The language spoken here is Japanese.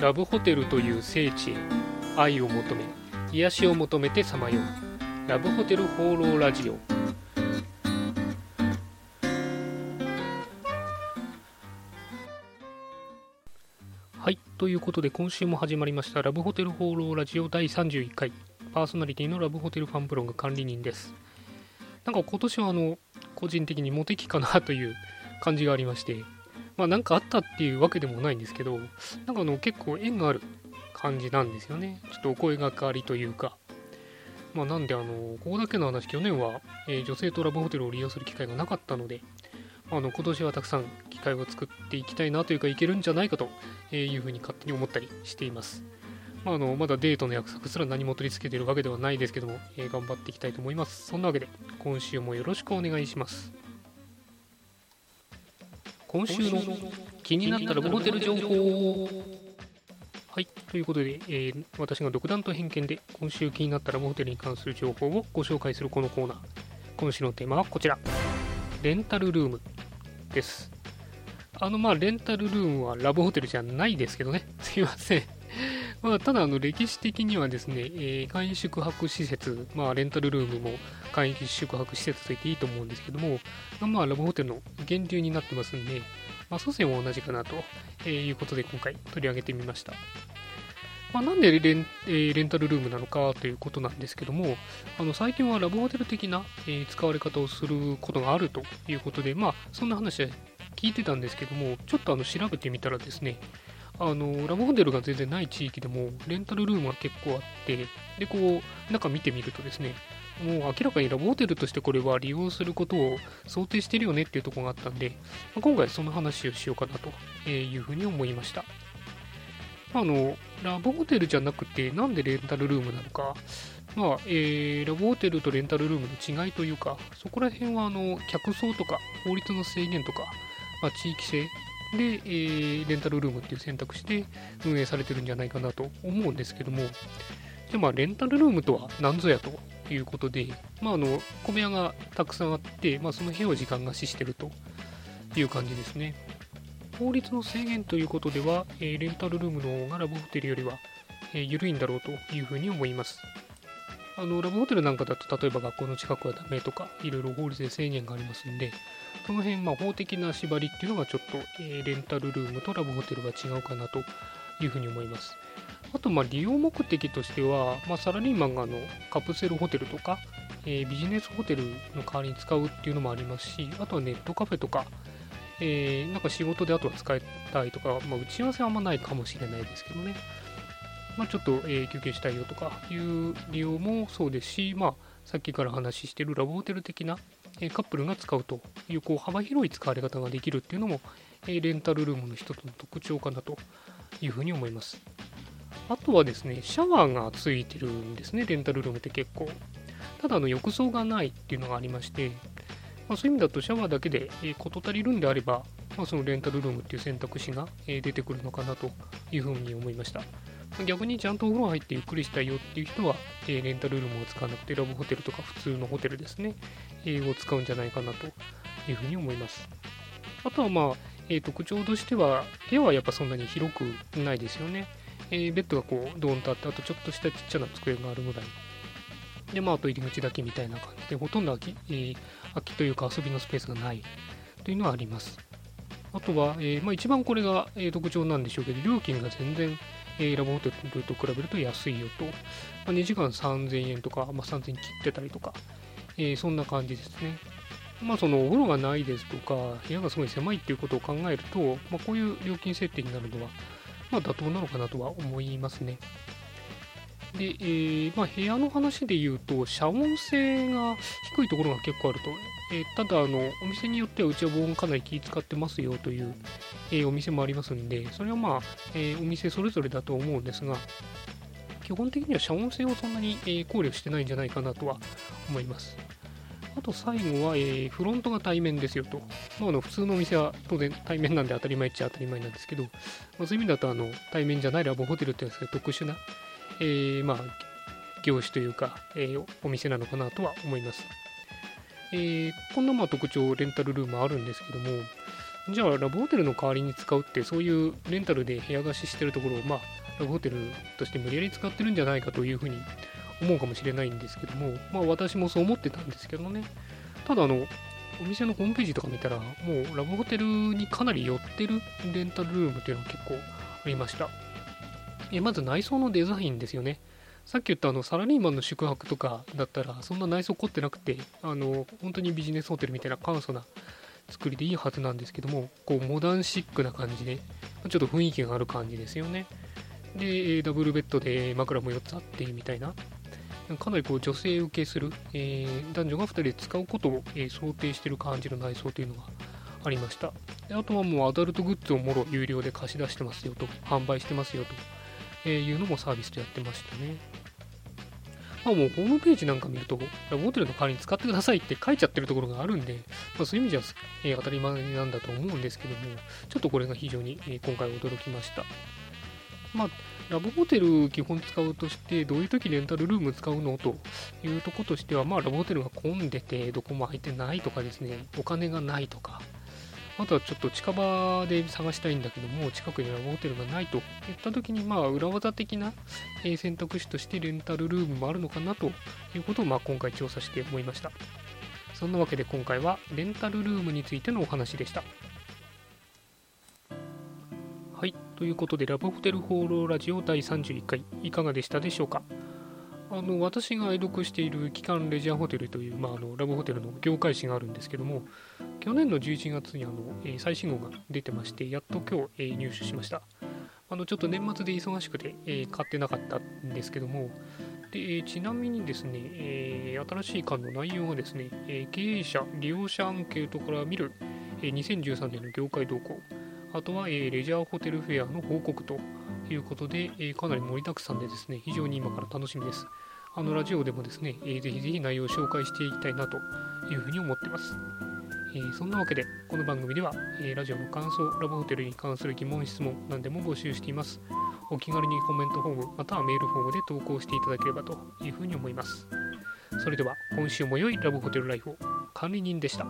ラブホテルという聖地へ愛を求め癒しを求めてさまよう。ラブホテル放浪ラジオ。はいということで今週も始まりましたラブホテル放浪ラジオ第31回。パーソナリティのラブホテルファンブログ管理人です。なんか今年はあの個人的にモテ期かなという感じがありましてまあなんかあったっていうわけでもないんですけどなんかあの結構縁がある感じなんですよねちょっとお声がかりというかまあなんであのここだけの話去年は、えー女性とラブホテルを利用する機会がなかったのであの今年はたくさん機会を作っていきたいなというかいけるんじゃないかというふうに勝手に思ったりしていますまあ、あのまだデートの約束すら何も取り付けてるわけではないですけども、えー頑張っていきたいと思います。そんなわけで、今週もよろしくお願いします。今週の気になったラブホテル情報はい、ということで、えー私が独断と偏見で今週気になったラブホテルに関する情報をご紹介するこのコーナー。今週のテーマはこちら。レンタルルームです。あの、まあ、レンタルルームはラブホテルじゃないですけどね。すいません。まあ、ただあの歴史的にはですね、えー簡易宿泊施設、まあ、レンタルルームも簡易宿泊施設と言っていいと思うんですけども、まあ、ラブホテルの源流になってますんで、まあ、祖先は同じかなとえーいうことで今回取り上げてみました。まあ、なんでレン,、えーレンタルルームなのかということなんですけども、あの最近はラブホテル的な、えー使われ方をすることがあるということで、まあ、そんな話は聞いてたんですけども、ちょっとあの調べてみたらですね、あのラブホテルが全然ない地域でもレンタルルームが結構あってでこう中見てみるとですねもう明らかにラブホテルとしてこれは利用することを想定してるよねっていうところがあったんで、まあ今回その話をしようかなというふうに思いました。あのラブホテルじゃなくてなんでレンタルルームなのか。まあえーラブホテルとレンタルルームの違いというかそこら辺はあの客層とか法律の制限とか、まあ、地域性で、えーレンタルルームっていう選択肢で運営されてるんじゃないかなと思うんですけども、じゃまあレンタルルームとは何ぞやということで、まあ、あの小部屋がたくさんあって、まあ、その部屋を時間貸ししてるという感じですね。法律の制限ということでは、えーレンタルルームの方がラブホテルよりは、えー緩いんだろうというふうに思います。あのラブホテルなんかだと例えば学校の近くはダメとかいろいろ法律で制限がありますんでその辺、ま、法的な縛りっていうのがちょっと、えレンタルルームとラブホテルが違うかなというふうに思います。あと、ま、利用目的としては、まあ、サラリーマンがあのカプセルホテルとか、えビジネスホテルの代わりに使うっていうのもありますし、あとはネットカフェとか、えーなんか仕事であとは使いたいとか、まあ、打ち合わせはあんまないかもしれないですけどね。まあ、ちょっと、えー休憩したいよとかいう利用もそうですし、まあ、さっきから話してるラブホテル的な、えーカップルが使うというこう幅広い使われ方ができるっていうのも、えーレンタルルームの一つの特徴かなというふうに思います。あとはですね、シャワーがついてるんですね、レンタルルームって結構。ただ、の浴槽がないっていうのがありまして、まあ、そういう意味だとシャワーだけで、え事足りるんであれば、まあ、そのレンタルルームっていう選択肢が、え出てくるのかなというふうに思いました。逆にちゃんとお風呂入ってゆっくりしたいよっていう人は、えレンタルルームを使わなくてラブホテルとか普通のホテルですね、えーを使うんじゃないかなというふうに思います。あとはまあ、えー特徴としては部屋はやっぱそんなに広くないですよね。えーベッドがこうドーンとあってあとちょっとしたちっちゃな机があるぐらい。でまああと入り口だけみたいな感じでほとんど空き,、えー空きというか遊びのスペースがないというのはあります。あとは、えーまあ、一番これが、え特徴なんでしょうけど料金が全然えーラブホテルと比べると安いよと、まあ、2時間3000円とか、まあ、3000円切ってたりとか、えーそんな感じですね。まあそのお風呂がないですとか、部屋がすごい狭いっていうことを考えると、まあ、こういう料金設定になるのは、まあ妥当なのかなとは思いますね。で、えーまあ、部屋の話で言うと、遮音性が低いところが結構あると。えーただあの、お店によってはうちは防音かなり気使ってますよという、えお店もありますんで、それはまあ、えお店それぞれだと思うんですが、基本的には遮音性をそんなに、え考慮してないんじゃないかなとは思います。あと最後は、えフロントが対面ですよと。まあ、の普通のお店は当然対面なんで当たり前っちゃ当たり前なんですけど、まあ、そういう意味だとあの対面じゃないラブホテルってやつが特殊な、えーまあ、業種というか、えーお店なのかなとは思います。えーこんなまあ特徴、レンタルルームあるんですけども、じゃあラブホテルの代わりに使うってそういうレンタルで部屋貸ししてるところをまあラブホテルとして無理やり使ってるんじゃないかというふうに思うかもしれないんですけどもまあ私もそう思ってたんですけどね。ただあのお店のホームページとか見たらもうラブホテルにかなり寄ってるレンタルルームっていうのが結構ありました。えまず内装のデザインですよね。さっき言ったあのサラリーマンの宿泊とかだったらそんな内装凝ってなくてあの本当にビジネスホテルみたいな簡素な作りでいいはずなんですけどもこうモダンシックな感じでちょっと雰囲気がある感じですよね。でダブルベッドで枕も4つあってみたいな。かなりこう女性受けする、えー、男女が2人で使うことを、えー、想定してる感じの内装というのがありました。であとはもうアダルトグッズをもろ有料で貸し出してますよと販売してますよとえいうのもサービスでやってましたね。まあもうホームページなんか見ると、ラブホテルの代わりに使ってくださいって書いちゃってるところがあるんで、まあ、そういう意味じゃ、えー、当たり前なんだと思うんですけども、ちょっとこれが非常に、えー、今回驚きました。まあ、ラブホテル基本使うとして、どういう時レンタルルーム使うのというとことしては、まあ、ラブホテルが混んでて、どこも空いてないとかですね、お金がないとか、あとはちょっと近場で探したいんだけども、近くにラブホテルがないといった時に、まあ、裏技的な選択肢としてレンタルルームもあるのかなということを、まあ、今回調査して思いました。そんなわけで今回はレンタルルームについてのお話でした。はい、ということで、ラブホテル放浪ラジオ第31回、いかがでしたでしょうか？あの私が愛読している機関レジャーホテルという、まあ、あのラブホテルの業界誌があるんですけども去年の11月にあの、えー、最新号が出てましてやっと今日、えー、入手しました。あのちょっと年末で忙しくて、えー、買ってなかったんですけどもで、えちなみにですね、え新しい巻の内容がですね、え経営者利用者アンケートから見る、え2013年の業界動向あとは、えレジャーホテルフェアの報告ということで、えかなり盛りだくさんでですね非常に今から楽しみですあのラジオでもですね、えー、ぜひぜひ内容を紹介していきたいなというふうに思ってます。えー、そんなわけで、この番組では、えー、ラジオの感想、ラブホテルに関する疑問、質問、何でも募集しています。お気軽にコメントフォーム、またはメールフォームで投稿していただければというふうに思います。それでは、今週も良いラブホテルライフを管理人でした。